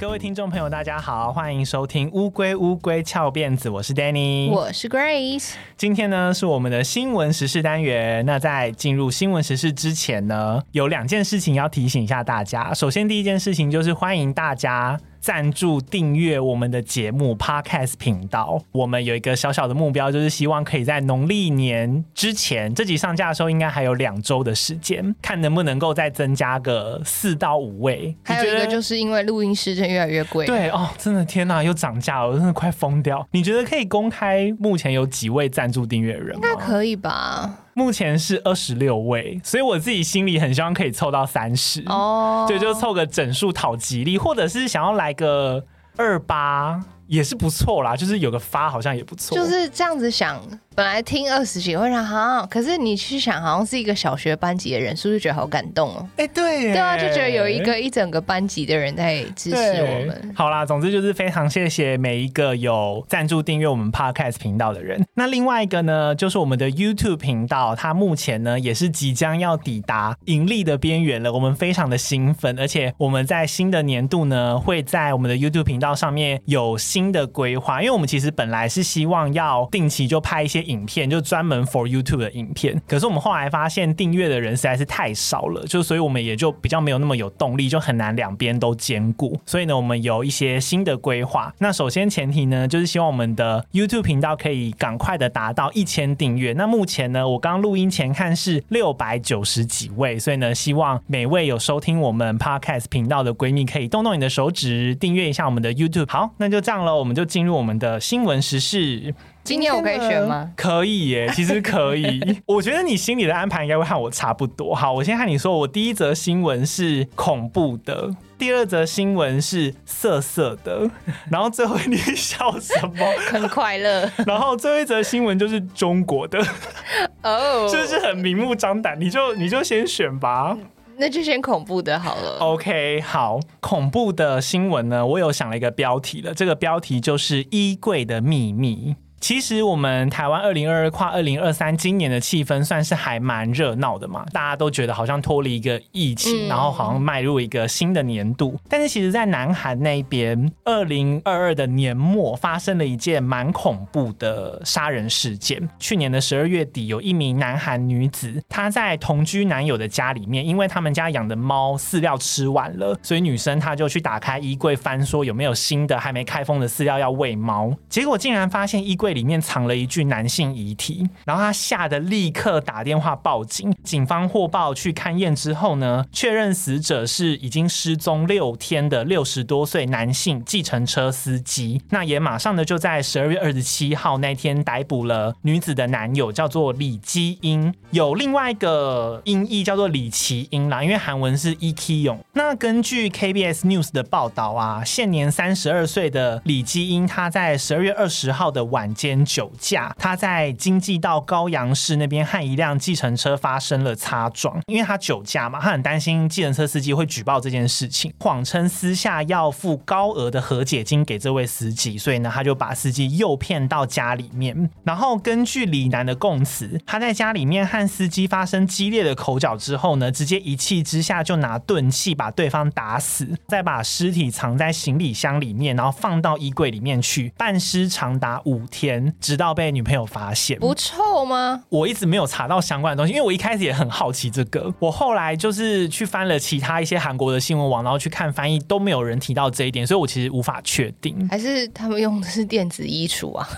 各位听众朋友，大家好，欢迎收听《乌龟乌龟翘辫子》，我是 Danny，我是 Grace。今天呢是我们的新闻时事单元。那在进入新闻时事之前呢，有两件事情要提醒一下大家。首先，第一件事情就是欢迎大家。赞助订阅我们的节目 Podcast 频道，我们有一个小小的目标，就是希望可以在农历年之前，这集上架的时候应该还有两周的时间，看能不能够再增加个四到五位。还有一个就是因为录音室真的越来越贵，对哦，真的天哪，又涨价了，我真的快疯掉。你觉得可以公开目前有几位赞助订阅人吗？应该可以吧。目前是二十六位，所以我自己心里很希望可以凑到三十哦，对，就凑个整数讨吉利，或者是想要来个二八也是不错啦，就是有个发好像也不错，就是这样子想。本来听二十几会想哈，可是你去想，好像是一个小学班级的人，是不是觉得好感动哦？哎、欸，对，对啊，就觉得有一个一整个班级的人在支持我们。好啦，总之就是非常谢谢每一个有赞助订阅我们 Podcast 频道的人。那另外一个呢，就是我们的 YouTube 频道，它目前呢也是即将要抵达盈利的边缘了，我们非常的兴奋，而且我们在新的年度呢，会在我们的 YouTube 频道上面有新的规划，因为我们其实本来是希望要定期就拍一些。影片就专门 for YouTube 的影片，可是我们后来发现订阅的人实在是太少了，就所以我们也就比较没有那么有动力，就很难两边都兼顾。所以呢，我们有一些新的规划。那首先前提呢，就是希望我们的 YouTube 频道可以赶快的达到一千订阅。那目前呢，我刚录音前看是六百九十几位，所以呢，希望每位有收听我们 Podcast 频道的闺蜜可以动动你的手指订阅一下我们的 YouTube。好，那就这样了，我们就进入我们的新闻时事。今天我可以选吗？可以耶，其实可以。我觉得你心里的安排应该会和我差不多。好，我先和你说，我第一则新闻是恐怖的，第二则新闻是色色的，然后最后你笑什么？很快乐。然后最后一则新闻就是中国的，哦，就是很明目张胆，你就你就先选吧。那就先恐怖的好了。OK，好，恐怖的新闻呢，我有想了一个标题了，这个标题就是衣柜的秘密。其实我们台湾二零二二跨二零二三今年的气氛算是还蛮热闹的嘛，大家都觉得好像脱离一个疫情，然后好像迈入一个新的年度。但是其实，在南韩那边，二零二二的年末发生了一件蛮恐怖的杀人事件。去年的十二月底，有一名南韩女子，她在同居男友的家里面，因为他们家养的猫饲料吃完了，所以女生她就去打开衣柜翻，说有没有新的还没开封的饲料要喂猫，结果竟然发现衣柜。里面藏了一具男性遗体，然后他吓得立刻打电话报警。警方获报去勘验之后呢，确认死者是已经失踪六天的六十多岁男性计程车司机。那也马上的就在十二月二十七号那天逮捕了女子的男友，叫做李基英，有另外一个音译叫做李奇英啦，因为韩文是 E K 勇。那根据 KBS News 的报道啊，现年三十二岁的李基英，他在十二月二十号的晚间酒驾，他在京畿道高阳市那边和一辆计程车发生了擦撞，因为他酒驾嘛，他很担心计程车司机会举报这件事情，谎称私下要付高额的和解金给这位司机，所以呢，他就把司机诱骗到家里面，然后根据李男的供词，他在家里面和司机发生激烈的口角之后呢，直接一气之下就拿钝器把对方打死，再把尸体藏在行李箱里面，然后放到衣柜里面去，半尸长达五天。直到被女朋友发现，不臭吗？我一直没有查到相关的东西，因为我一开始也很好奇这个。我后来就是去翻了其他一些韩国的新闻网，然后去看翻译，都没有人提到这一点，所以我其实无法确定。还是他们用的是电子衣橱啊？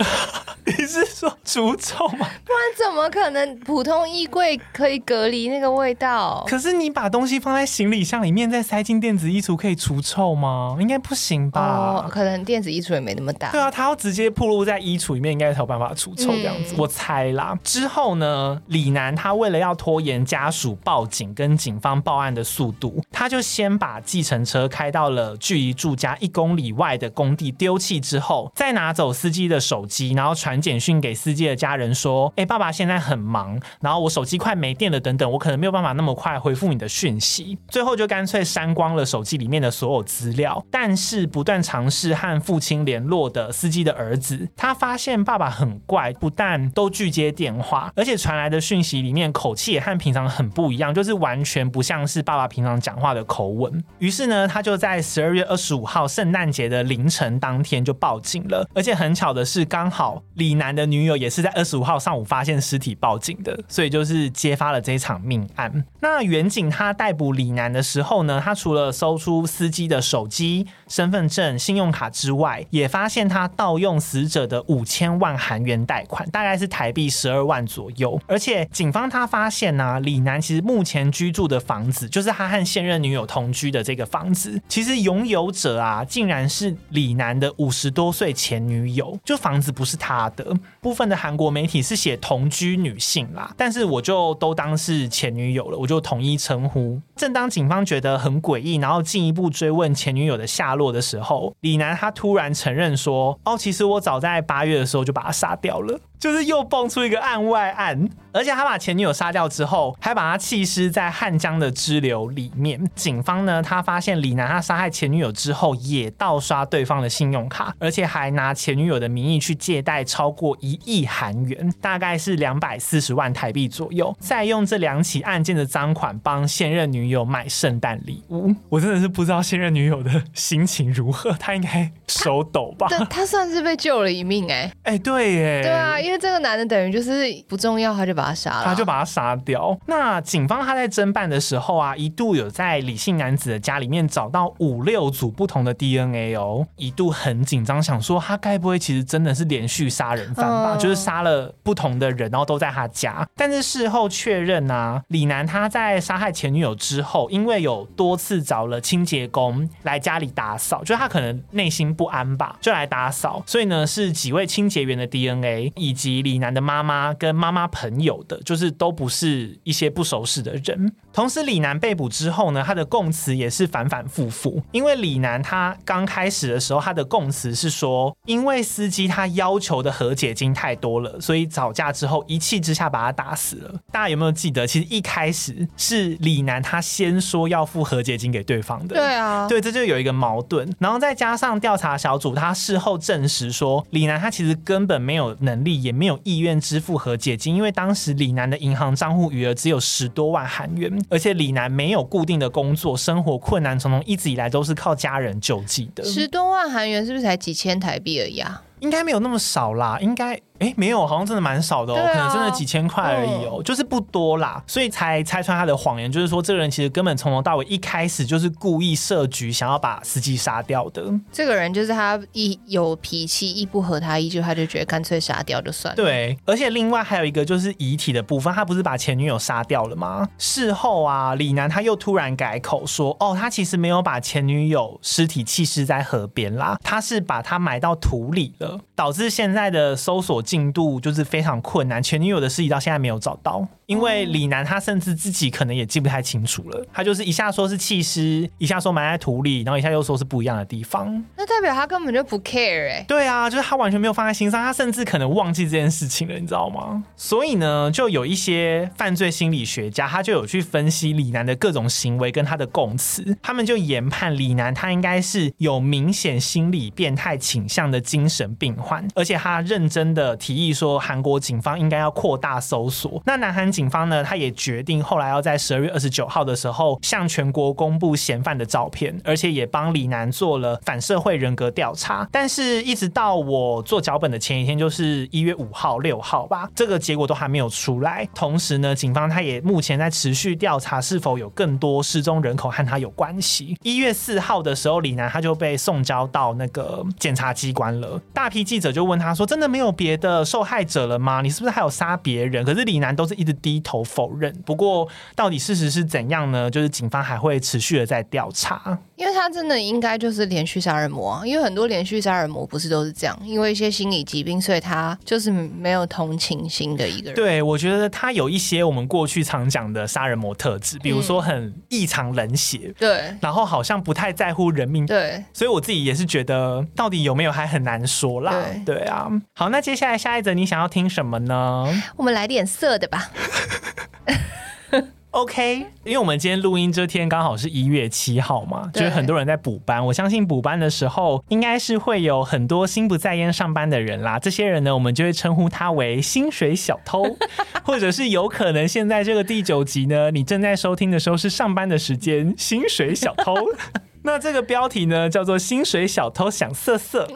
你是说除臭吗？不然怎么可能普通衣柜可以隔离那个味道？可是你把东西放在行李箱里面，再塞进电子衣橱，可以除臭吗？应该不行吧？哦，可能电子衣橱也没那么大。对啊，它要直接暴露在衣橱里面，应该才有办法除臭这样子。嗯、我猜啦。之后呢，李楠他为了要拖延家属报警跟警方报案的速度，他就先把计程车开到了距离住家一公里外的工地丢弃之后，再拿走司机的手机，然后传。传简讯给司机的家人说：“哎、欸，爸爸现在很忙，然后我手机快没电了，等等，我可能没有办法那么快回复你的讯息。”最后就干脆删光了手机里面的所有资料。但是不断尝试和父亲联络的司机的儿子，他发现爸爸很怪，不但都拒接电话，而且传来的讯息里面口气也和平常很不一样，就是完全不像是爸爸平常讲话的口吻。于是呢，他就在十二月二十五号圣诞节的凌晨当天就报警了。而且很巧的是，刚好李楠的女友也是在二十五号上午发现尸体报警的，所以就是揭发了这一场命案。那远警他逮捕李楠的时候呢，他除了搜出司机的手机、身份证、信用卡之外，也发现他盗用死者的五千万韩元贷款，大概是台币十二万左右。而且警方他发现呢、李楠其实目前居住的房子，就是他和现任女友同居的这个房子，其实拥有者啊，竟然是李楠的五十多岁前女友，就房子不是他的。部分的韩国媒体是写同居女性啦，但是我就都当是前女友了，我就统一称呼。正当警方觉得很诡异，然后进一步追问前女友的下落的时候，李楠他突然承认说：“哦，其实我早在八月的时候就把他杀掉了。”就是又蹦出一个案外案，而且他把前女友杀掉之后，还把他弃尸在汉江的支流里面。警方呢，他发现李楠他杀害前女友之后，也盗刷对方的信用卡，而且还拿前女友的名义去借贷超过一亿韩元，大概是两百四十万台币左右，再用这两起案件的赃款帮现任女友买圣诞礼物。我真的是不知道现任女友的心情如何，她应该手抖吧？他，他算是被救了一命哎、哎、欸，对耶，对啊，因为。这个男的等于就是不重要，他就把他杀了，他就把他杀掉。那警方他在侦办的时候啊，一度有在李姓男子的家里面找到五六组不同的 DNA 哦，一度很紧张，想说他该不会其实真的是连续杀人犯吧？嗯、就是杀了不同的人，然后都在他家。但是事后确认啊，李楠他在杀害前女友之后，因为有多次找了清洁工来家里打扫，就他可能内心不安吧，就来打扫。所以呢，是几位清清洁员的 DNA 以及李楠的妈妈跟妈妈朋友的，就是都不是一些不熟识的人。同时，李楠被捕之后呢，他的供词也是反反复复。因为李楠他刚开始的时候，他的供词是说，因为司机他要求的和解金太多了，所以吵架之后一气之下把他打死了。大家有没有记得？其实一开始是李楠他先说要付和解金给对方的。对啊，对，这就有一个矛盾。然后再加上调查小组他事后证实说，李楠他其实根本没有能力也。没有意愿支付和解金，因为当时李楠的银行账户余额只有十多万韩元，而且李楠没有固定的工作，生活困难重重，一直以来都是靠家人救济的。十多万韩元是不是才几千台币而已啊？应该没有那么少啦，应该。哎，没有，好像真的蛮少的哦，啊、可能真的几千块而已哦，嗯、就是不多啦，所以才拆穿他的谎言，就是说这个人其实根本从头到尾一开始就是故意设局，想要把司机杀掉的。这个人就是他一有脾气，一不合他意，就他就觉得干脆杀掉就算了。对，而且另外还有一个就是遗体的部分，他不是把前女友杀掉了吗？事后啊，李楠他又突然改口说，哦，他其实没有把前女友尸体弃尸在河边啦，他是把他埋到土里了，导致现在的搜索。进度就是非常困难，前女友的尸体到现在没有找到，因为李楠他甚至自己可能也记不太清楚了，他就是一下说是弃尸，一下说埋在土里，然后一下又说是不一样的地方，那代表他根本就不 care 哎、欸，对啊，就是他完全没有放在心上，他甚至可能忘记这件事情了，你知道吗？所以呢，就有一些犯罪心理学家，他就有去分析李楠的各种行为跟他的供词，他们就研判李楠他应该是有明显心理变态倾向的精神病患，而且他认真的。提议说，韩国警方应该要扩大搜索。那南韩警警方呢？他也决定后来要在十二月二十九号的时候向全国公布嫌犯的照片，而且也帮李楠做了反社会人格调查。但是，一直到我做脚本的前一天，就是一月五号、六号吧，这个结果都还没有出来。同时呢，警方他也目前在持续调查是否有更多失踪人口和他有关系。一月四号的时候，李楠他就被送交到那个检察机关了。大批记者就问他说：“真的没有别的？”受害者了吗？你是不是还有杀别人？可是李楠都是一直低头否认。不过到底事实是怎样呢？就是警方还会持续的在调查。因为他真的应该就是连续杀人魔啊，因为很多连续杀人魔不是都是这样，因为一些心理疾病，所以他就是没有同情心的一个人。对，我觉得他有一些我们过去常讲的杀人魔特质，比如说很异常冷血，嗯、对，然后好像不太在乎人命，对，所以我自己也是觉得到底有没有还很难说啦。对，对啊。好，那接下来。下一则你想要听什么呢？我们来点色的吧。OK，因为我们今天录音这天刚好是一月七号嘛，就是很多人在补班。我相信补班的时候，应该是会有很多心不在焉上班的人啦。这些人呢，我们就会称呼他为薪水小偷，或者是有可能现在这个第九集呢，你正在收听的时候是上班的时间，薪水小偷。那这个标题呢，叫做“薪水小偷想色色”。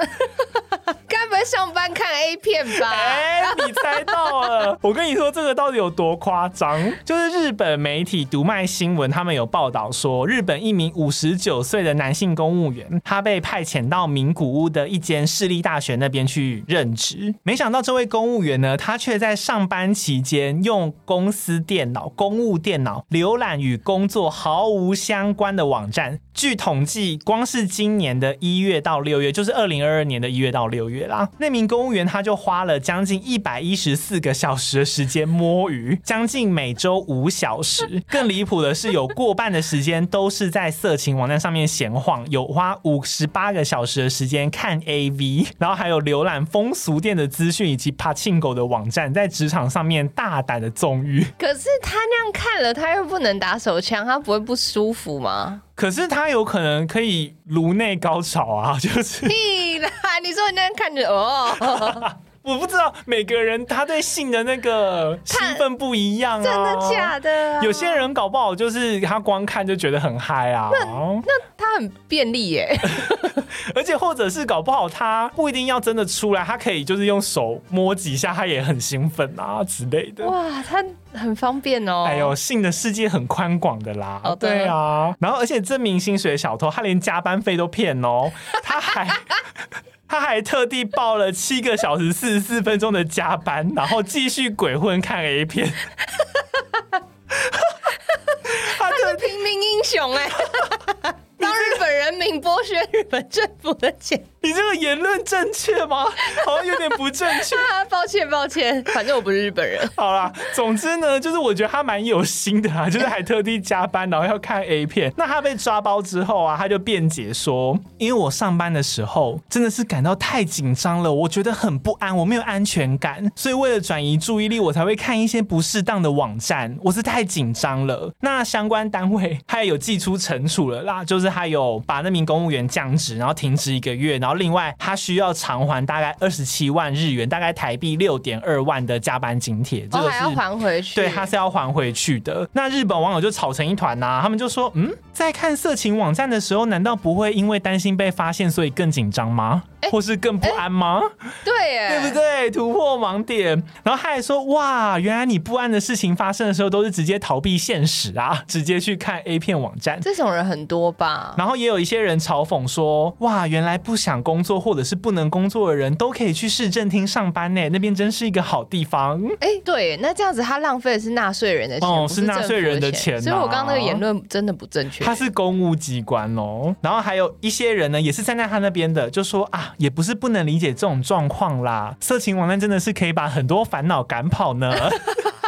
在上班看 A 片吧？哎、你猜到了！我跟你说，这个到底有多夸张？就是日本媒体读卖新闻，他们有报道说，日本一名五十九岁的男性公务员，他被派遣到名古屋的一间私立大学那边去任职。没想到，这位公务员呢，他却在上班期间用公司电脑、公务电脑浏览与工作毫无相关的网站。据统计，光是今年的一月到六月，就是二零二二年的一月到六月啦，那名公务员他就花了将近一百一十四个小时的时间摸鱼，将近每周五小时。更离谱的是，有过半的时间都是在色情网站上面闲晃，有花五十八个小时的时间看 AV，然后还有浏览风俗店的资讯以及 Pachinko 的网站，在职场上面大胆的纵欲。可是他那样看了，他又不能打手枪，他不会不舒服吗？可是他有可能可以颅内高潮啊，就是屁啦！你说你那样看着哦，我不知道每个人他对性的那个兴奋不一样啊，真的假的？啊？有些人搞不好就是他光看就觉得很嗨啊，那那他很便利耶，而且或者是搞不好他不一定要真的出来，他可以就是用手摸几下，他也很兴奋啊之类的。哇，他。很方便哦，哎呦，性的世界很宽广的啦，哦，对，对啊，然后而且这名薪水小偷他连加班费都骗哦，他还他还特地报了七个小时四十四分钟的加班，然后继续鬼混看 A 片，他是平民英雄哎，当日本人民剥削日本政府的钱。你这个言论正确吗？好像有点不正确。抱歉，抱歉，反正我不是日本人。好啦，总之呢，就是我觉得他蛮有心的啊，就是还特地加班，然后要看 A 片。那他被抓包之后啊，他就辩解说，因为我上班的时候真的是感到太紧张了，我觉得很不安，我没有安全感，所以为了转移注意力，我才会看一些不适当的网站。我是太紧张了。那相关单位他也有寄出惩处了啦，就是他有把那名公务员降职，然后停职一个月，然后。另外，他需要偿还大概二十七万日元，大概台币六点二万的加班津贴。这个是还要还回去？对，他是要还回去的。那日本网友就吵成一团呐，他们就说：“嗯，在看色情网站的时候，难道不会因为担心被发现，所以更紧张吗？或是更不安吗？对耶，对不对？突破盲点。然后他还说：哇，原来你不安的事情发生的时候，都是直接逃避现实啊，直接去看 A 片网站。这种人很多吧？然后也有一些人嘲讽说：哇，原来不想工作或者是不能工作的人都可以去市政厅上班呢，那边真是一个好地方。哎，对，那这样子他浪费的是纳税人的钱，哦，是纳税人的钱。所以我刚刚那个言论真的不正确。他是公务机关哦。然后还有一些人呢，也是站在他那边的，就说啊，也不是不能理解这种状况啦，色情网站真的是可以把很多烦恼赶跑呢。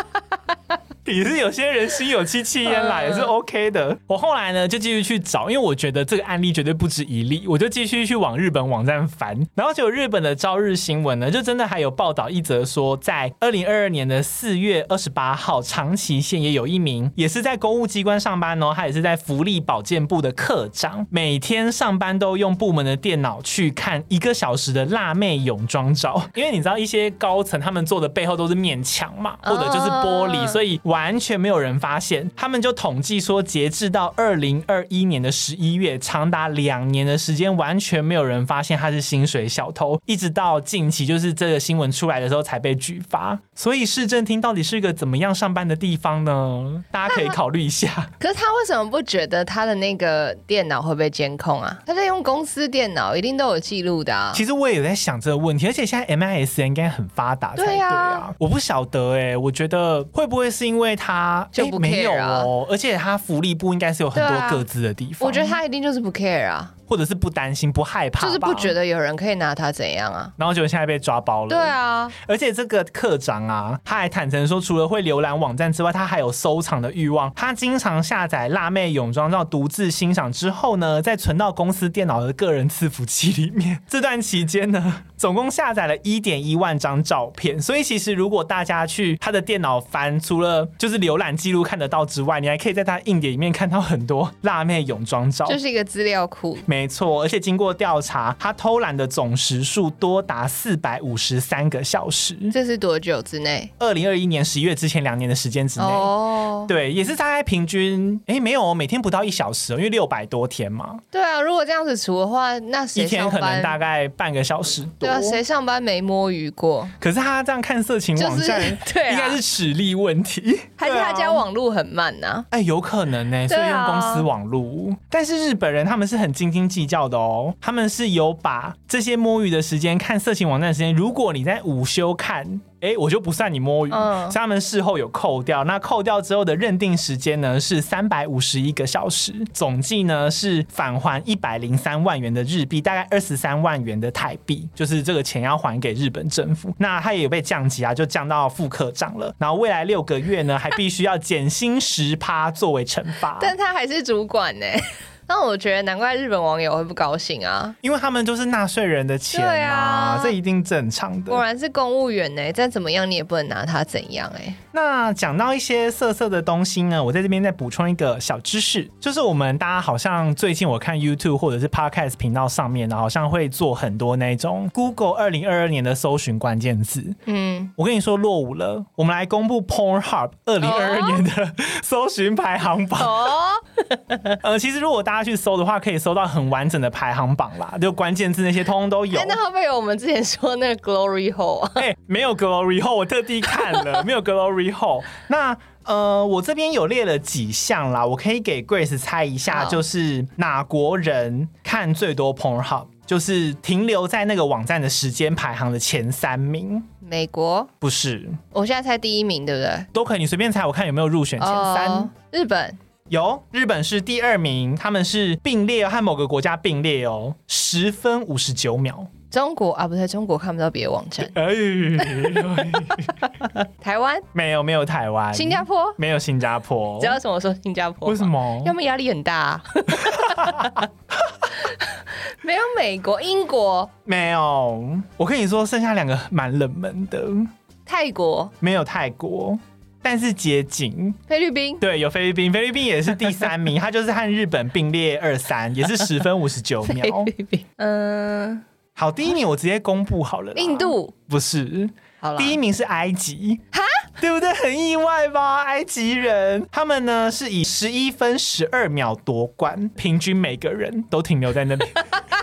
也是有些人心有戚戚焉啦，也是 OK 的。我后来呢就继续去找，因为我觉得这个案例绝对不止一例，我就继续去往日本网站翻。然后就日本的朝日新闻呢，就真的还有报道一则说，在二零二二年的四月二十八号，长崎县也有一名也是在公务机关上班哦，他也是在福利保健部的课长，每天上班都用部门的电脑去看一个小时的辣妹泳装照，因为你知道一些高层他们做的背后都是面墙嘛，或者就是玻璃，所以完全没有人发现，他们就统计说，截至到二零二一年的十一月，长达两年的时间，完全没有人发现他是薪水小偷，一直到近期，就是这个新闻出来的时候才被举发。所以市政厅到底是一个怎么样上班的地方呢？大家可以考虑一下。可是他为什么不觉得他的那个电脑会被监控啊？他在用公司电脑，一定都有记录的啊。其实我也有在想这个问题，而且现在 MIS 应该很发达才对啊。我不晓得哎、欸，我觉得会不会是因为他。就不 care 啊，没有哦，而且他福利部应该是有很多各自的地方。我觉得他一定就是不 care 啊。或者是不担心、不害怕，就是不觉得有人可以拿他怎样啊。然后就现在被抓包了。对啊，而且这个课长啊，他还坦诚说，除了会浏览网站之外，他还有收藏的欲望。他经常下载辣妹泳装照，独自欣赏之后呢，再存到公司电脑的个人伺服器里面。这段期间呢，总共下载了一点一万张照片。所以其实如果大家去他的电脑翻，除了就是浏览记录看得到之外，你还可以在他硬碟里面看到很多辣妹泳装照，就是一个资料库。没错，而且经过调查，他偷懒的总时数多达四百五十三个小时。这是多久之内？二零二一年十一月之前两年的时间之内。哦，对，也是大概平均，哎，没有，每天不到一小时，因为六百多天嘛。对啊，如果这样子除的话，那谁一天可能大概半个小时多。对啊，谁上班没摸鱼过？可是他这样看色情网站，就是、对、啊，应该是实力问题，还是他家网络很慢呢、啊？哎，有可能呢，所以用公司网路。但是日本人他们是很斤斤计较的哦，他们是有把这些摸鱼的时间、看色情网站的时间，如果你在午休看。哎，我就不算你摸鱼，嗯，他们事后有扣掉，那扣掉之后的认定时间呢是三百五十一个小时，总计呢是返还一百零三万元的日币，大概二十三万元的台币，就是这个钱要还给日本政府。那他也有被降级啊，就降到副科长了。然后未来六个月呢，还必须要减薪十趴作为惩罚，但他还是主管呢。那我觉得难怪日本网友会不高兴啊，因为他们就是纳税人的钱啊，对啊，这一定正常的。果然是公务员呢，再怎么样你也不能拿他怎样哎。那讲到一些色色的东西呢，我在这边再补充一个小知识，就是我们大家好像最近我看 YouTube 或者是 Podcast 频道上面呢，好像会做很多那种 Google 二零二二年的搜寻关键字。嗯，我跟你说落伍了，我们来公布 Pornhub 二零二二年的 搜寻排行榜。哦，呃，其实如果大家去搜的话，可以搜到很完整的排行榜啦，就关键字那些通通都有。那会不会有我们之前说那个 Glory Hole 啊？哎，没有 Glory Hole，我特地看了，没有 Glory Hole。那呃，我这边有列了几项啦，我可以给 Grace 猜一下，就是哪国人看最多 Pornhub，就是停留在那个网站的时间排行的前三名。美国？不是，我现在猜第一名，对不对？都可以，你随便猜，我看有没有入选前三。Uh, 日本。有，日本是第二名，他们是并列和某个国家并列哦，十分五十九秒。中国啊，不对，中国看不到别的网站。哎，台湾没有，没有台湾。新加坡没有，新加坡。你知道什么说新加坡？为什么？要么压力很大啊。没有美国、英国没有。我跟你说，剩下两个蛮冷门的。泰国没有泰国。但是接近菲律宾，对，有菲律宾，菲律宾也是第三名，他就是和日本并列二三，也是十分五十九 秒。嗯、呃，好，第一名我直接公布好了。印度不是，好了，第一名是埃及，哈，对不对？很意外吧？埃及人他们呢是以十一分十二秒夺冠，平均每个人都停留在那里。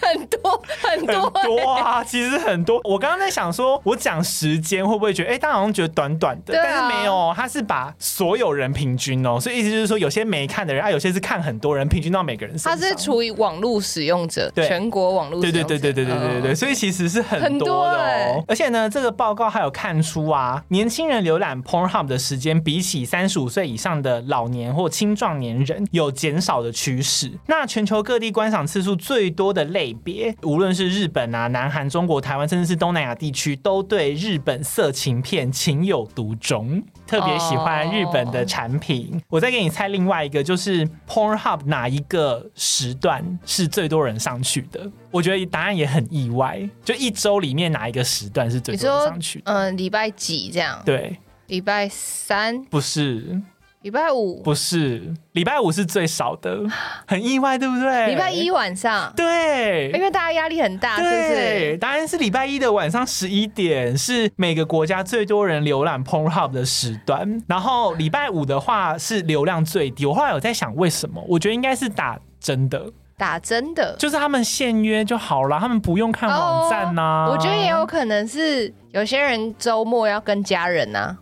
很多很多很多啊，其实很多。我刚刚在想说，我讲时间会不会觉得，哎、欸，大家好像觉得短短的，啊、但是没有，他是把所有人平均哦，所以意思就是说，有些没看的人啊，有些是看很多人，平均到每个人。他是除以网络使用者，对全国网络使用者。对对对对对对对对对，所以其实是很多的哦。欸、而且呢，这个报告还有看出啊，年轻人浏览 Pornhub 的时间，比起三十五岁以上的老年或青壮年人有减少的趋势。那全球各地观赏次数最多的类别，无论是日本啊、南韩、中国、台湾，甚至是东南亚地区，都对日本色情片情有独钟，特别喜欢日本的产品。Oh. 我再给你猜另外一个，就是 Pornhub 哪一个时段是最多人上去的？我觉得答案也很意外，就一周里面哪一个时段是最多人上去的？嗯，礼拜几这样？对，礼拜三？不是。礼拜五不是，礼拜五是最少的，很意外，对不对？礼拜一晚上，对，因为大家压力很大，对是？答案是礼拜一的晚上十一点，是每个国家最多人浏览 Pornhub 的时段。然后礼拜五的话是流量最低。我后来有在想为什么？我觉得应该是打真的，打真的，就是他们现约就好了，他们不用看网站呐、啊。Oh, 我觉得也有可能是有些人周末要跟家人呐、啊。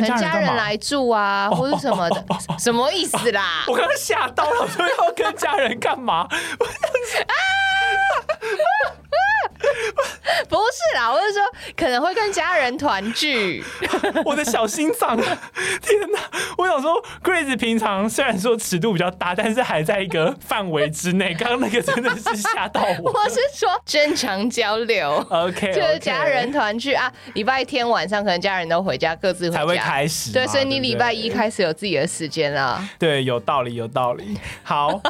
跟家，家人来住啊，或者什么的，哦、什么意思啦？我刚刚吓到了，说要跟家人干嘛？啊！不是啦，我是说可能会跟家人团聚。我的小心脏，天哪！我想说，Grace 平常虽然说尺度比较大，但是还在一个范围之内。刚刚那个真的是吓到我。我是说正常交流，OK，就是家人团聚啊。礼拜天晚上可能家人都回家，各自回家才会开始。对，所以你礼拜一开始有自己的时间了。对，有道理，有道理。好，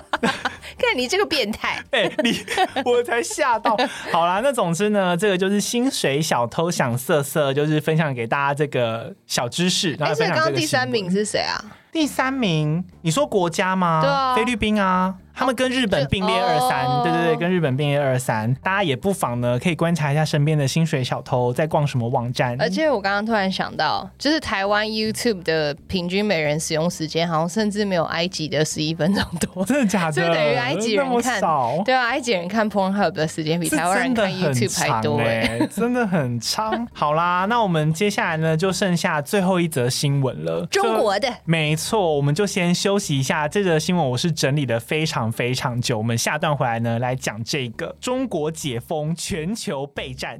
看你这个变态。哎、欸，你我才吓到。好啦，那总之呢，这个就是薪水小偷想色色，就是分享给大家这个小知识。哎，所以刚刚第三名是谁啊？第三名，你说国家吗？对啊，菲律宾啊。他们跟日本并列二三，对对对，跟日本并列二三，大家也不妨呢，可以观察一下身边的薪水小偷在逛什么网站。而且我刚刚突然想到，就是台湾 YouTube 的平均每人使用时间，好像甚至没有埃及的十一分钟多。真的假的？就等于埃及人看，对啊，埃及人看 Pornhub 的时间比台湾人看 YouTube 还多哎，真的很长。好啦，那我们接下来呢，就剩下最后一则新闻了。中国的，没错，我们就先休息一下。这则新闻我是整理的非常。非常久，我们下段回来呢，来讲这个中国解封，全球备战。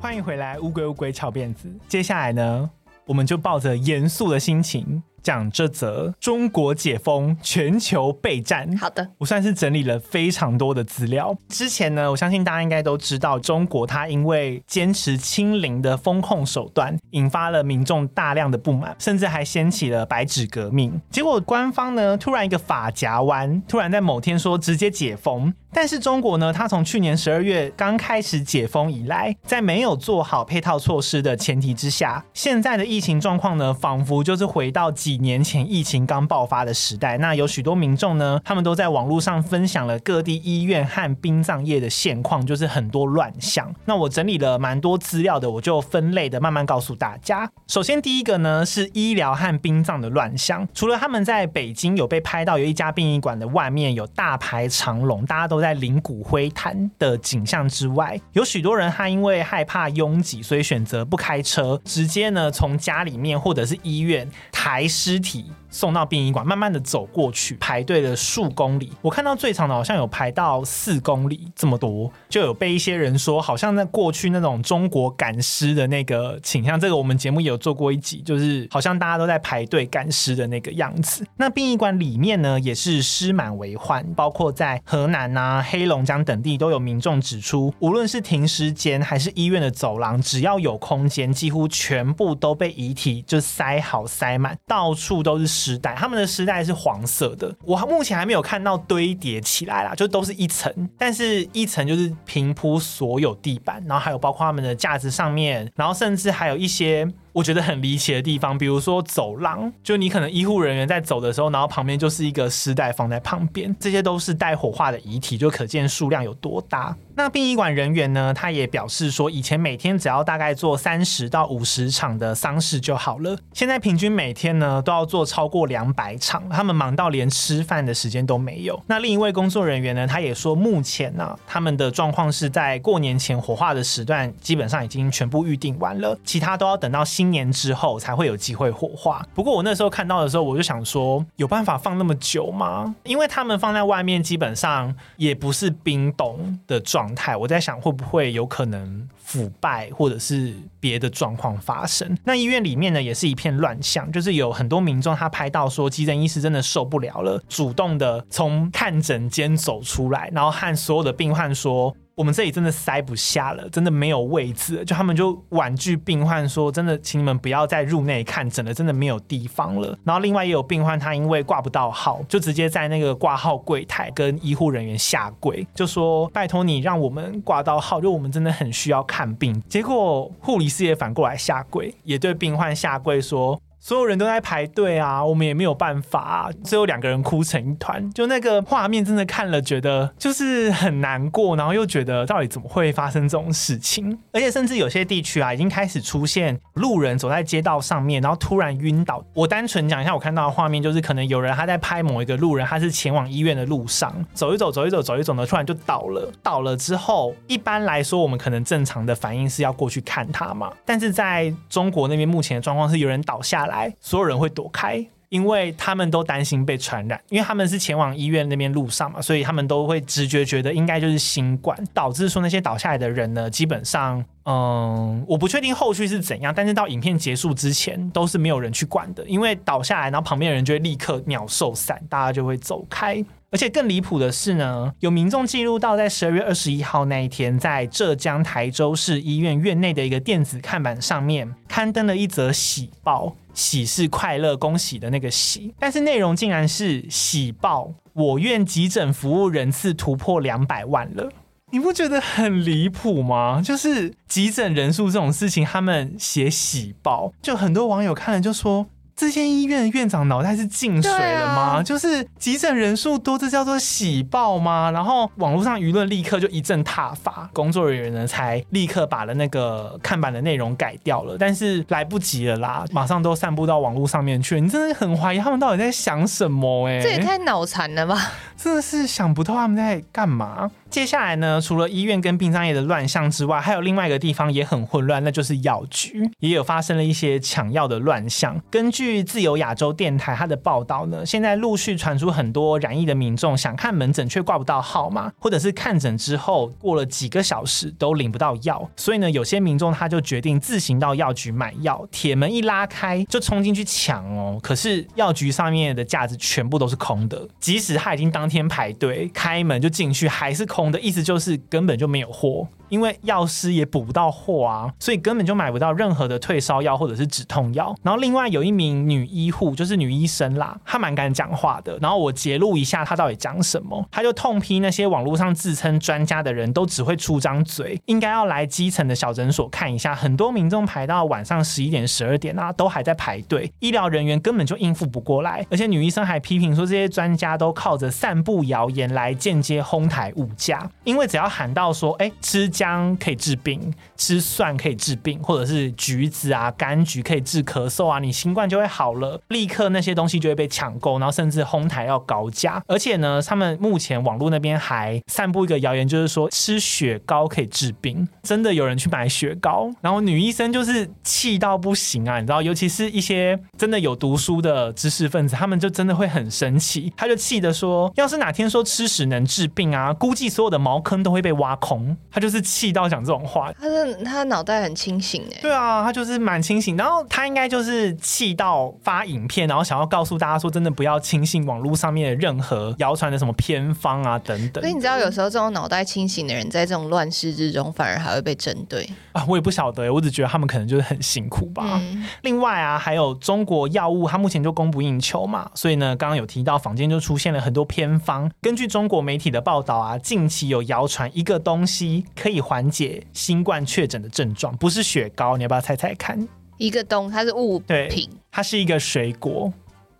欢迎回来，乌龟乌龟翘辫子。接下来呢，我们就抱着严肃的心情。讲这则中国解封，全球备战。好的，我算是整理了非常多的资料。之前呢，我相信大家应该都知道，中国它因为坚持清零的风控手段，引发了民众大量的不满，甚至还掀起了白纸革命。结果官方呢，突然一个发夹弯，突然在某天说直接解封。但是中国呢，它从去年十二月刚开始解封以来，在没有做好配套措施的前提之下，现在的疫情状况呢，仿佛就是回到几。年前疫情刚爆发的时代，那有许多民众呢，他们都在网络上分享了各地医院和殡葬业的现况，就是很多乱象。那我整理了蛮多资料的，我就分类的慢慢告诉大家。首先第一个呢是医疗和殡葬的乱象，除了他们在北京有被拍到有一家殡仪馆的外面有大排长龙，大家都在灵骨灰坛的景象之外，有许多人他因为害怕拥挤，所以选择不开车，直接呢从家里面或者是医院抬尸体。送到殡仪馆，慢慢的走过去，排队了数公里。我看到最长的好像有排到四公里这么多，就有被一些人说，好像在过去那种中国赶尸的那个倾向。这个我们节目也有做过一集，就是好像大家都在排队赶尸的那个样子。那殡仪馆里面呢，也是尸满为患，包括在河南啊、黑龙江等地都有民众指出，无论是停尸间还是医院的走廊，只要有空间，几乎全部都被遗体就塞好塞满，到处都是。尸袋，他们的丝带是黄色的，我目前还没有看到堆叠起来啦，就都是一层，但是一层就是平铺所有地板，然后还有包括他们的架子上面，然后甚至还有一些。我觉得很离奇的地方，比如说走廊，就你可能医护人员在走的时候，然后旁边就是一个尸袋放在旁边，这些都是待火化的遗体，就可见数量有多大。那殡仪馆人员呢，他也表示说，以前每天只要大概做三十到五十场的丧事就好了，现在平均每天呢都要做超过两百场，他们忙到连吃饭的时间都没有。那另一位工作人员呢，他也说，目前呢、他们的状况是在过年前火化的时段基本上已经全部预定完了，其他都要等到新。今年之后才会有机会火化。不过我那时候看到的时候，我就想说，有办法放那么久吗？因为他们放在外面，基本上也不是冰冻的状态。我在想，会不会有可能腐败，或者是别的状况发生？那医院里面呢，也是一片乱象，就是有很多民众他拍到说，急诊医师真的受不了了，主动的从看诊间走出来，然后和所有的病患说。我们这里真的塞不下了，真的没有位置，就他们就婉拒病患说：“真的，请你们不要再入内看诊了，真的没有地方了。”然后另外也有病患，他因为挂不到号，就直接在那个挂号柜台跟医护人员下跪，就说：“拜托你让我们挂到号，就我们真的很需要看病。”结果护理师也反过来下跪，也对病患下跪说。所有人都在排队啊，我们也没有办法啊，最后两个人哭成一团，就那个画面真的看了觉得就是很难过，然后又觉得到底怎么会发生这种事情？而且甚至有些地区啊，已经开始出现路人走在街道上面，然后突然晕倒。我单纯讲一下，我看到的画面就是可能有人他在拍某一个路人，他是前往医院的路上，走一走，走一走，走一走呢，突然就倒了。倒了之后，一般来说我们可能正常的反应是要过去看他嘛，但是在中国那边目前的状况是有人倒下来，所有人会躲开。因为他们都担心被传染，因为他们是前往医院那边路上嘛，所以他们都会直觉觉得应该就是新冠，导致说那些倒下来的人呢，基本上，嗯，我不确定后续是怎样，但是到影片结束之前都是没有人去管的，因为倒下来，然后旁边的人就会立刻鸟兽散，大家就会走开。而且更离谱的是呢，有民众记录到在十二月二十一号那一天，在浙江台州市医院院内的一个电子看板上面刊登了一则喜报，喜是快乐、恭喜的那个喜，但是内容竟然是喜报，我院急诊服务人次突破两百万了，你不觉得很离谱吗？就是急诊人数这种事情，他们写喜报，就很多网友看了就说。这些医院的院长脑袋是进水了吗？啊、就是急诊人数多，这叫做喜报吗？然后网络上舆论立刻就一阵挞伐，工作人员呢才立刻把了那个看板的内容改掉了，但是来不及了啦，马上都散布到网络上面去。你真的很怀疑他们到底在想什么？哎，这也太脑残了吧！真的是想不透他们在干嘛。接下来呢，除了医院跟殡葬业的乱象之外，还有另外一个地方也很混乱，那就是药局，也有发生了一些抢药的乱象。根据自由亚洲电台它的报道呢，现在陆续传出很多染疫的民众想看门诊却挂不到号码，或者是看诊之后过了几个小时都领不到药，所以呢，有些民众他就决定自行到药局买药，铁门一拉开就冲进去抢哦。可是药局上面的架子全部都是空的，即使他已经当天排队开门就进去，还是空。我的意思就是根本就没有货。因为药师也补不到货啊，所以根本就买不到任何的退烧药或者是止痛药。然后另外有一名女医护，就是女医生啦，她蛮敢讲话的。然后我截录一下她到底讲什么，她就痛批那些网络上自称专家的人都只会出张嘴，应该要来基层的小诊所看一下。很多民众排到晚上十一点、十二点啊，都还在排队，医疗人员根本就应付不过来。而且女医生还批评说，这些专家都靠着散布谣言来间接哄抬物价，因为只要喊到说，哎，吃姜可以治病，吃蒜可以治病，或者是橘子啊、柑橘可以治咳嗽啊，你新冠就会好了。立刻那些东西就会被抢购，然后甚至哄抬要高价。而且呢，他们目前网络那边还散布一个谣言，就是说吃雪糕可以治病，真的有人去买雪糕。然后女医生就是气到不行啊，你知道，尤其是一些真的有读书的知识分子，他们就真的会很生气。他就气得说，要是哪天说吃屎能治病啊，估计所有的茅坑都会被挖空。他就是。气到讲这种话，他的他脑袋很清醒哎，对啊，他就是蛮清醒，然后他应该就是气到发影片，然后想要告诉大家说，真的不要轻信网络上面的任何谣传的什么偏方啊等等。所以你知道，有时候这种脑袋清醒的人，在这种乱世之中，反而还会被针对啊。我也不晓得，我只觉得他们可能就是很辛苦吧。嗯、另外啊，还有中国药物，它目前就供不应求嘛，所以呢，刚刚有提到坊间就出现了很多偏方。根据中国媒体的报道啊，近期有谣传一个东西可以。可以缓解新冠确诊的症状，不是雪糕，你要不要猜猜看？一个东，它是物品，它是一个水果，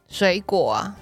水果啊。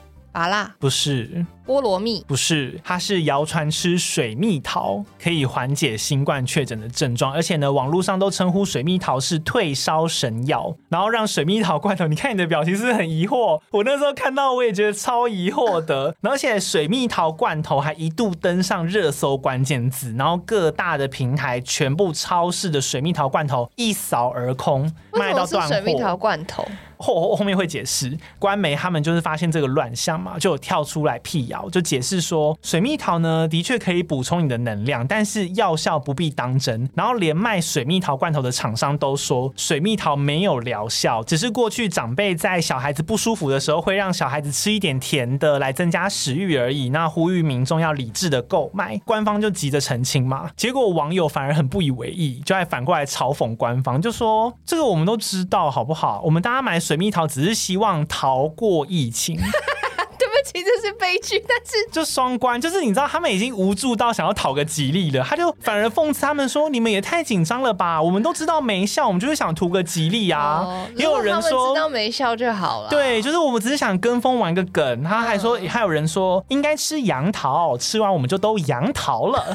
不是，菠萝蜜不是，它是谣传吃水蜜桃可以缓解新冠确诊的症状，而且呢，网络上都称呼水蜜桃是退烧神药，然后让水蜜桃罐头，你看你的表情是很疑惑？我那时候看到我也觉得超疑惑的，然后现在水蜜桃罐头还一度登上热搜关键字，然后各大的平台全部超市的水蜜桃罐头一扫而空，卖到断货。水蜜桃罐头。后后面会解释，官媒他们就是发现这个乱象嘛，就跳出来辟谣，就解释说水蜜桃呢的确可以补充你的能量，但是药效不必当真。然后连卖水蜜桃罐头的厂商都说水蜜桃没有疗效，只是过去长辈在小孩子不舒服的时候会让小孩子吃一点甜的来增加食欲而已。那呼吁民众要理智的购买，官方就急着澄清嘛，结果网友反而很不以为意，就还反过来嘲讽官方，就说这个我们都知道好不好？我们大家买水。水蜜桃只是希望逃过疫情，对不其实是悲剧，但是就双关，就是你知道他们已经无助到想要讨个吉利了，他就反而讽刺他们说：“你们也太紧张了吧？我们都知道没效，我们就是想图个吉利啊。哦”也有人说：“知道没效就好了。”对，就是我们只是想跟风玩个梗。他还说，嗯、还有人说应该吃杨桃，吃完我们就都杨桃了。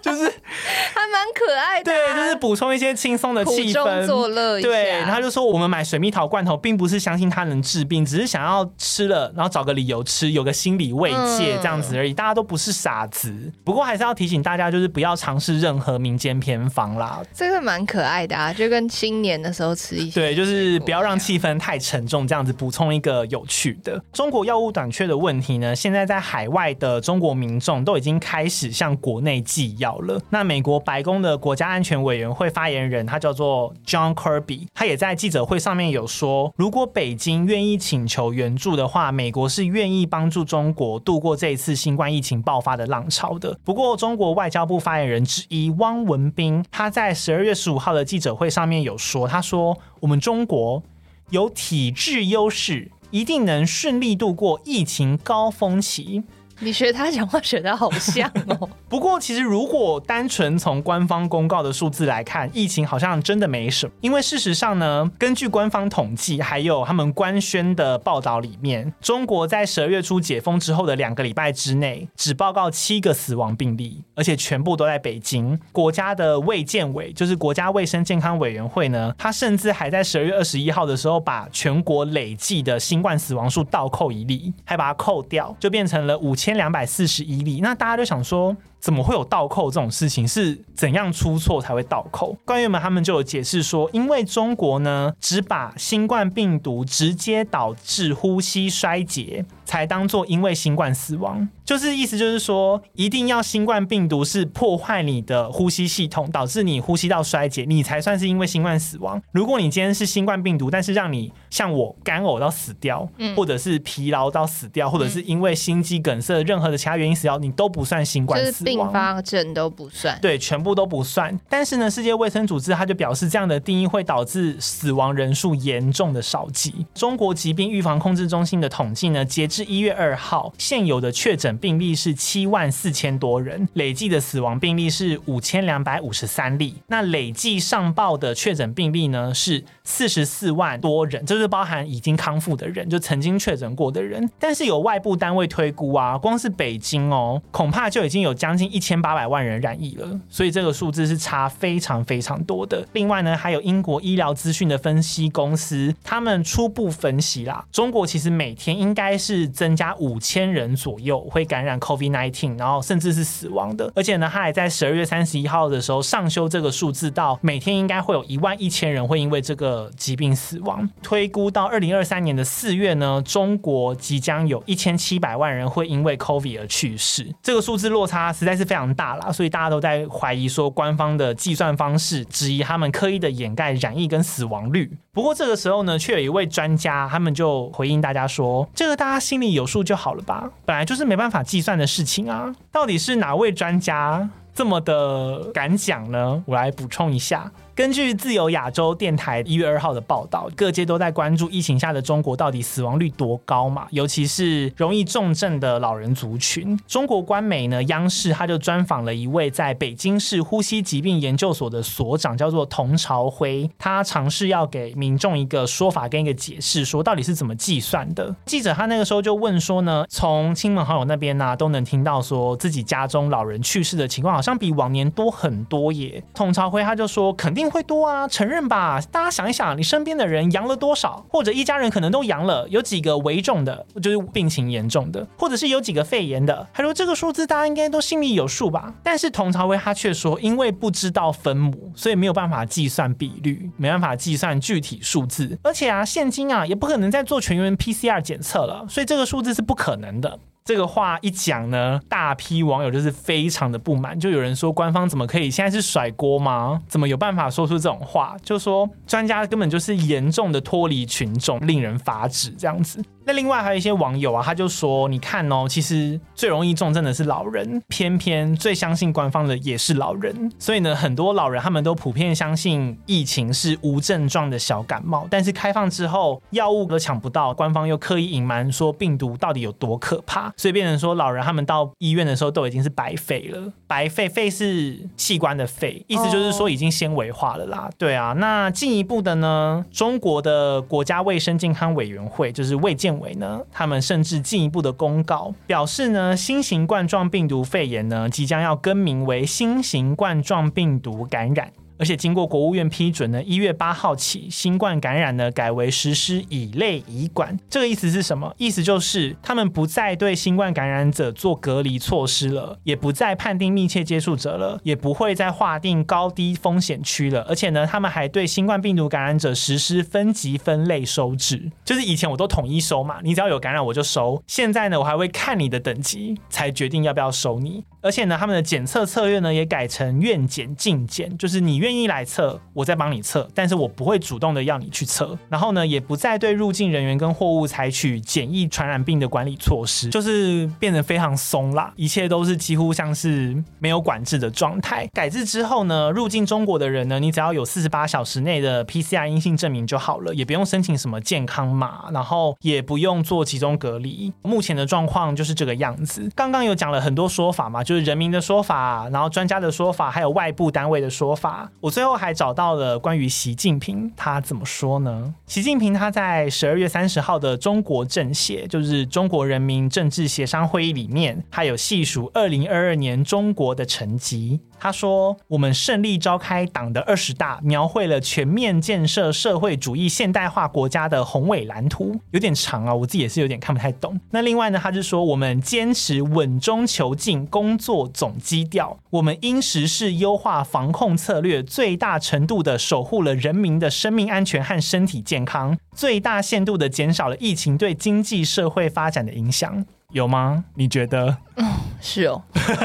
就是 还蛮可爱的，对，就是补充一些轻松的气氛，作乐。对，然后他就说我们买水蜜桃罐头，并不是相信它能治病，只是想要吃了，然后找个理由吃，有个心理慰藉这样子而已。大家都不是傻子，不过还是要提醒大家，就是不要尝试任何民间偏方啦。这个蛮可爱的啊，就跟新年的时候吃一些。对，就是不要让气氛太沉重，这样子补充一个有趣的。中国药物短缺的问题呢，现在在海外的中国民众都已经开始向国内寄药。了，那美国白宫的国家安全委员会发言人，他叫做 John Kirby，他也在记者会上面有说，如果北京愿意请求援助的话，美国是愿意帮助中国度过这一次新冠疫情爆发的浪潮的。不过，中国外交部发言人之一汪文斌，他在十二月十五号的记者会上面有说，他说我们中国有体制优势，一定能顺利度过疫情高峰期。你学他讲话学得好像哦。不过其实如果单纯从官方公告的数字来看，疫情好像真的没什么。因为事实上呢，根据官方统计，还有他们官宣的报道里面，中国在十二月初解封之后的两个礼拜之内，只报告七个死亡病例，而且全部都在北京。国家的卫健委，就是国家卫生健康委员会呢，他甚至还在十二月二十一号的时候，把全国累计的新冠死亡数倒扣一例，还把它扣掉，就变成了五千。千两百四十一例，那大家就想说，怎么会有倒扣这种事情？是怎样出错才会倒扣？官员们他们就有解释说，因为中国呢，只把新冠病毒直接导致呼吸衰竭，才当做因为新冠死亡。就是意思就是说，一定要新冠病毒是破坏你的呼吸系统，导致你呼吸道衰竭，你才算是因为新冠死亡。如果你今天是新冠病毒，但是让你像我干呕到死掉，或者是疲劳到死掉，或者是因为心肌梗塞任何的其他原因死掉，你都不算新冠死亡。并发症都不算，对，全部都不算。但是呢，世界卫生组织它就表示，这样的定义会导致死亡人数严重的少计。中国疾病预防控制中心的统计呢，截至是一月二号，现有的确诊病例是七万四千多人，累计的死亡病例是五千两百五十三例。那累计上报的确诊病例呢，是四十四万多人，这是包含已经康复的人，就曾经确诊过的人。但是有外部单位推估啊，光是北京哦，恐怕就已经有将近一千八百万人染疫了，所以这个数字是差非常非常多的。另外呢，还有英国医疗资讯的分析公司，他们初步分析啦，中国其实每天应该是增加五千人左右会感染 COVID-19，然后甚至是死亡的。而且呢，他还在十二月三十一号的时候上修这个数字到每天应该会有一万一千人会因为这个疾病死亡。推估到二零二三年的四月呢，中国即将有一千七百万人会因为 COVID 而去世。这个数字落差实在是非常大啦，所以大家都在怀疑说，官方的计算方式，质疑他们刻意的掩盖染疫跟死亡率。不过这个时候呢，却有一位专家，他们就回应大家说，这个大家心心里有数就好了吧，本来就是没办法计算的事情啊。到底是哪位专家这么的敢讲呢？我来补充一下。根据自由亚洲电台一月二号的报道，各界都在关注疫情下的中国到底死亡率多高嘛？尤其是容易重症的老人族群。中国官媒呢，央视他就专访了一位在北京市呼吸疾病研究所的所长，叫做童朝辉。他尝试要给民众一个说法跟一个解释，说到底是怎么计算的。记者他那个时候就问说呢，从亲朋好友那边呢、都能听到说自己家中老人去世的情况，好像比往年多很多耶。童朝辉他就说，肯定。会多啊，承认吧。大家想一想，你身边的人阳了多少，或者一家人可能都阳了，有几个危重的，就是病情严重的，或者是有几个肺炎的。他说这个数字大家应该都心里有数吧。但是童朝威他却说，因为不知道分母，所以没有办法计算比率，没办法计算具体数字。而且啊，现今啊也不可能再做全员 PCR 检测了，所以这个数字是不可能的。这个话一讲呢，大批网友就是非常的不满，就有人说官方怎么可以现在是甩锅吗？怎么有办法说出这种话？就说专家根本就是严重的脱离群众，令人发指这样子。那另外还有一些网友啊，他就说，你看哦，其实最容易重症的是老人，偏偏最相信官方的也是老人。所以呢，很多老人他们都普遍相信疫情是无症状的小感冒。但是开放之后，药物都抢不到，官方又刻意隐瞒说病毒到底有多可怕，所以变成说老人他们到医院的时候都已经是白肺了。白肺，肺是器官的肺，意思就是说已经纤维化了啦。对啊，那进一步的呢，中国的国家卫生健康委员会就是卫健。为呢，他们甚至进一步的公告表示呢，新型冠状病毒肺炎呢，即将要更名为新型冠状病毒感染。而且经过国务院批准呢，一月八号起，新冠感染呢改为实施乙类乙管。这个意思是什么？意思就是他们不再对新冠感染者做隔离措施了，也不再判定密切接触者了，也不会再划定高低风险区了。而且呢，他们还对新冠病毒感染者实施分级分类收治。就是以前我都统一收嘛，你只要有感染我就收。现在呢，我还会看你的等级才决定要不要收你。而且呢，他们的检测策略呢也改成愿检尽检，就是你愿愿意来测，我再帮你测，但是我不会主动的要你去测。然后呢，也不再对入境人员跟货物采取检疫传染病的管理措施，就是变得非常松啦，一切都是几乎像是没有管制的状态。改制之后呢，入境中国的人呢，你只要有四十八小时内的 PCR 阴性证明就好了，也不用申请什么健康码，然后也不用做集中隔离。目前的状况就是这个样子。刚刚有讲了很多说法嘛，就是人民的说法，然后专家的说法，还有外部单位的说法。我最后还找到了关于习近平他怎么说呢？习近平他在十二月三十号的中国政协，就是中国人民政治协商会议里面，还有细数二零二二年中国的成绩。他说：“我们胜利召开党的二十大，描绘了全面建设社会主义现代化国家的宏伟蓝图。有点长啊，我自己也是有点看不太懂。那另外呢，他就说我们坚持稳中求进工作总基调，我们因时势优化防控策略，最大程度的守护了人民的生命安全和身体健康，最大限度的减少了疫情对经济社会发展的影响。有吗？你觉得？”嗯，是哦。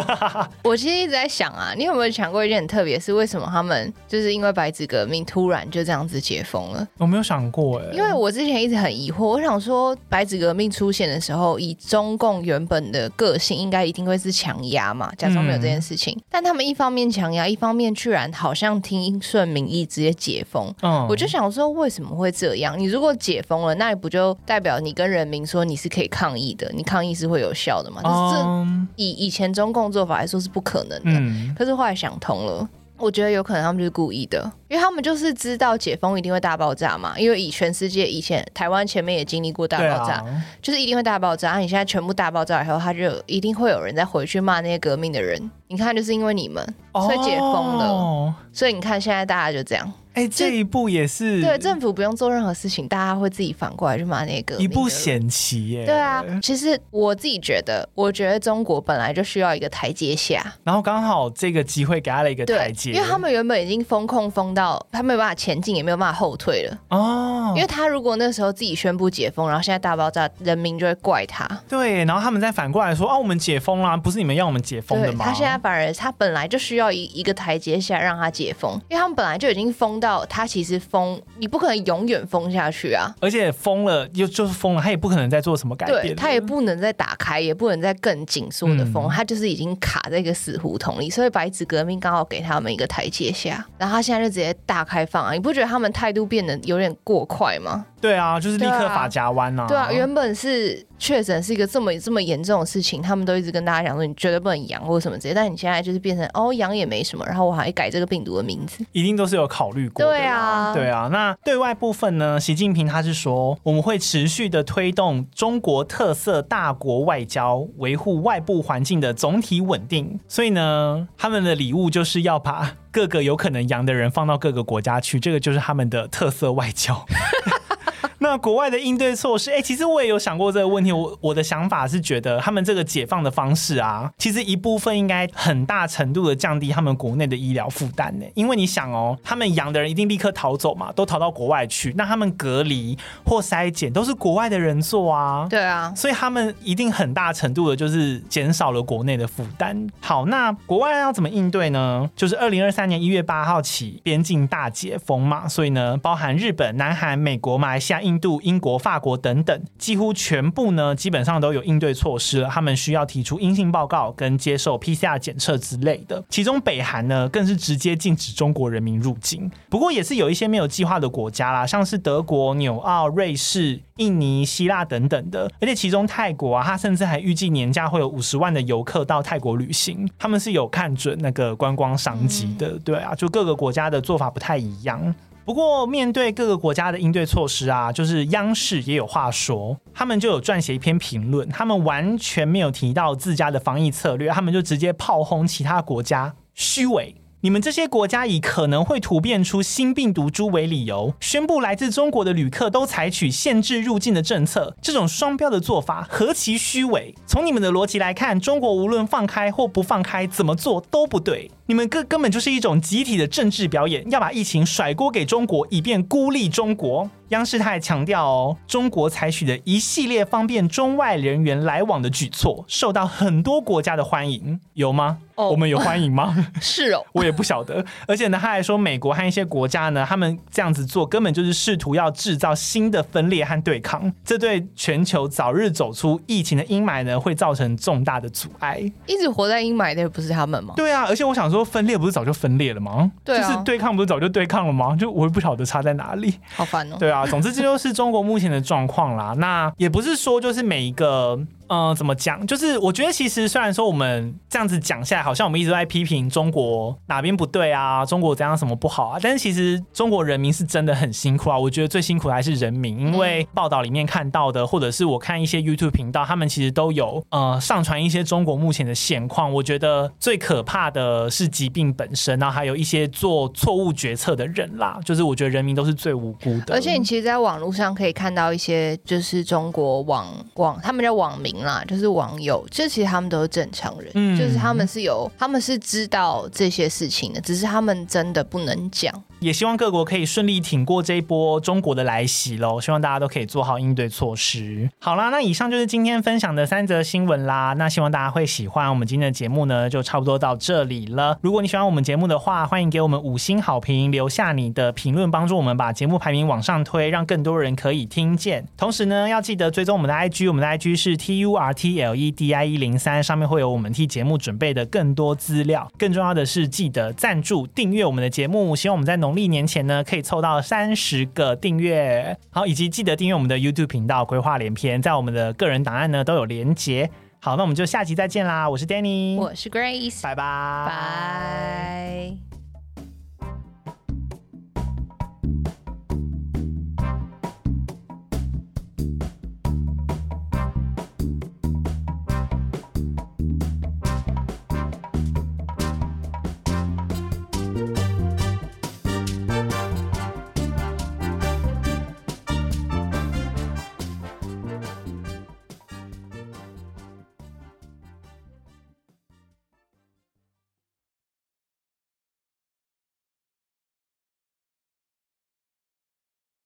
我其实一直在想啊，你有没有想过一件很特别，是为什么他们就是因为白纸革命突然就这样子解封了？我没有想过哎，因为我之前一直很疑惑，我想说白纸革命出现的时候，以中共原本的个性，应该一定会是强压嘛，假装没有这件事情。嗯、但他们一方面强压，一方面居然好像听顺民意直接解封。嗯，我就想说为什么会这样？你如果解封了，那也不就代表你跟人民说你是可以抗议的，你抗议是会有效的嘛？嗯以以前中共做法来说是不可能的，嗯，可是后来想通了，我觉得有可能他们就是故意的，因为他们就是知道解封一定会大爆炸嘛，因为以全世界以前台湾前面也经历过大爆炸，啊，就是一定会大爆炸，你现在全部大爆炸以后，他就一定会有人再回去骂那些革命的人，你看就是因为你们所以解封了，哦，所以你看现在大家就这样。哎、欸，这一步也是对政府不用做任何事情，大家会自己反过来去骂那个一步险棋耶。对啊，其实我自己觉得，我觉得中国本来就需要一个台阶下，然后刚好这个机会给他了一个台阶，因为他们原本已经封控封到他没有办法前进，也没有办法后退了哦。因为他如果那时候自己宣布解封，然后现在大爆炸，人民就会怪他。对，然后他们再反过来说啊，我们解封了，不是你们要我们解封的吗？他现在反而他本来就需要一一个台阶下让他解封，因为他们本来就已经封到他其实。封，你不可能永远封下去啊！而且封了又就是封了，他也不可能再做什么改变，对，他也不能再打开，也不能再更紧缩的封，他、嗯、就是已经卡在一个死胡同里。所以白纸革命刚好给他们一个台阶下，然后他现在就直接大开放啊！你不觉得他们态度变得有点过快吗？对啊，就是立刻发夹弯啊！对啊，原本是确诊是一个这么这么严重的事情，他们都一直跟大家讲说你绝对不能阳或什么之类，但你现在就是变成哦阳也没什么，然后我还改这个病毒的名字，一定都是有考虑过的。对啊，对啊。那对外部分呢？习近平他是说我们会持续的推动中国特色大国外交，维护外部环境的总体稳定。所以呢，他们的礼物就是要把各个有可能阳的人放到各个国家去，这个就是他们的特色外交。那国外的应对措施，哎、欸，其实我也有想过这个问题。我我的想法是觉得，他们这个解放的方式啊，其实一部分应该很大程度的降低他们国内的医疗负担呢。因为你想哦，他们养的人一定立刻逃走嘛，都逃到国外去。那他们隔离或筛检都是国外的人做啊，对啊，所以他们一定很大程度的就是减少了国内的负担。好，那国外要怎么应对呢？就是二零二三年一月八号起边境大解封嘛，所以呢，包含日本、南韩、美国、马来西亚、印印度、英国、法国等等，几乎全部呢，基本上都有应对措施了。他们需要提出阴性报告跟接受 PCR 检测之类的。其中北韩呢，更是直接禁止中国人民入境。不过也是有一些没有计划的国家啦，像是德国、纽澳、瑞士、印尼、希腊等等的。而且其中泰国啊，它甚至还预计年假会有五十万的游客到泰国旅行。他们是有看准那个观光商机的，嗯、对啊，就各个国家的做法不太一样。不过，面对各个国家的应对措施啊，就是央视也有话说，他们就有撰写一篇评论，他们完全没有提到自家的防疫策略，他们就直接炮轰其他国家虚伪。你们这些国家以可能会突变出新病毒株为理由，宣布来自中国的旅客都采取限制入境的政策，这种双标的做法何其虚伪！从你们的逻辑来看，中国无论放开或不放开，怎么做都不对。你们根根本就是一种集体的政治表演，要把疫情甩锅给中国，以便孤立中国。央视他还强调哦，中国采取的一系列方便中外人员来往的举措，受到很多国家的欢迎，有吗？哦，我们有欢迎吗？是哦，我也不晓得。而且呢，他还说，美国和一些国家呢，他们这样子做，根本就是试图要制造新的分裂和对抗，这对全球早日走出疫情的阴霾呢，会造成重大的阻碍。一直活在阴霾的不是他们吗？对啊，而且我想。说分裂不是早就分裂了吗？对啊，就是对抗不是早就对抗了吗？就我也不晓得差在哪里。好烦哦。对啊，总之这就是中国目前的状况啦。那也不是说就是每一个。嗯、怎么讲？就是我觉得，其实虽然说我们这样子讲下来，好像我们一直在批评中国哪边不对啊，中国怎样什么不好啊，但是其实中国人民是真的很辛苦啊。我觉得最辛苦的还是人民，因为报道里面看到的，或者是我看一些 YouTube 频道，他们其实都有呃上传一些中国目前的现况。我觉得最可怕的是疾病本身，然后还有一些做错误决策的人啦。就是我觉得人民都是最无辜的。而且你其实，在网络上可以看到一些，就是中国网网，他们叫网民。啦，就是网友，这其实他们都是正常人，嗯，就是他们是有，他们是知道这些事情的，只是他们真的不能讲。也希望各国可以顺利挺过这一波中国的来袭喽，希望大家都可以做好应对措施。好啦，那以上就是今天分享的三则新闻啦。那希望大家会喜欢我们今天的节目呢，就差不多到这里了。如果你喜欢我们节目的话，欢迎给我们五星好评，留下你的评论，帮助我们把节目排名往上推，让更多人可以听见。同时呢，要记得追踪我们的 IG，我们的 IG 是 T U R T L E D I 一零三，上面会有我们替节目准备的更多资料。更重要的是，记得赞助订阅我们的节目，希望我们在农历年前呢，可以凑到三十个订阅，好，以及记得订阅我们的 YouTube 频道“规划连篇”，在我们的个人档案呢都有连结。好，那我们就下集再见啦！我是 Danny，我是 Grace，拜拜，拜。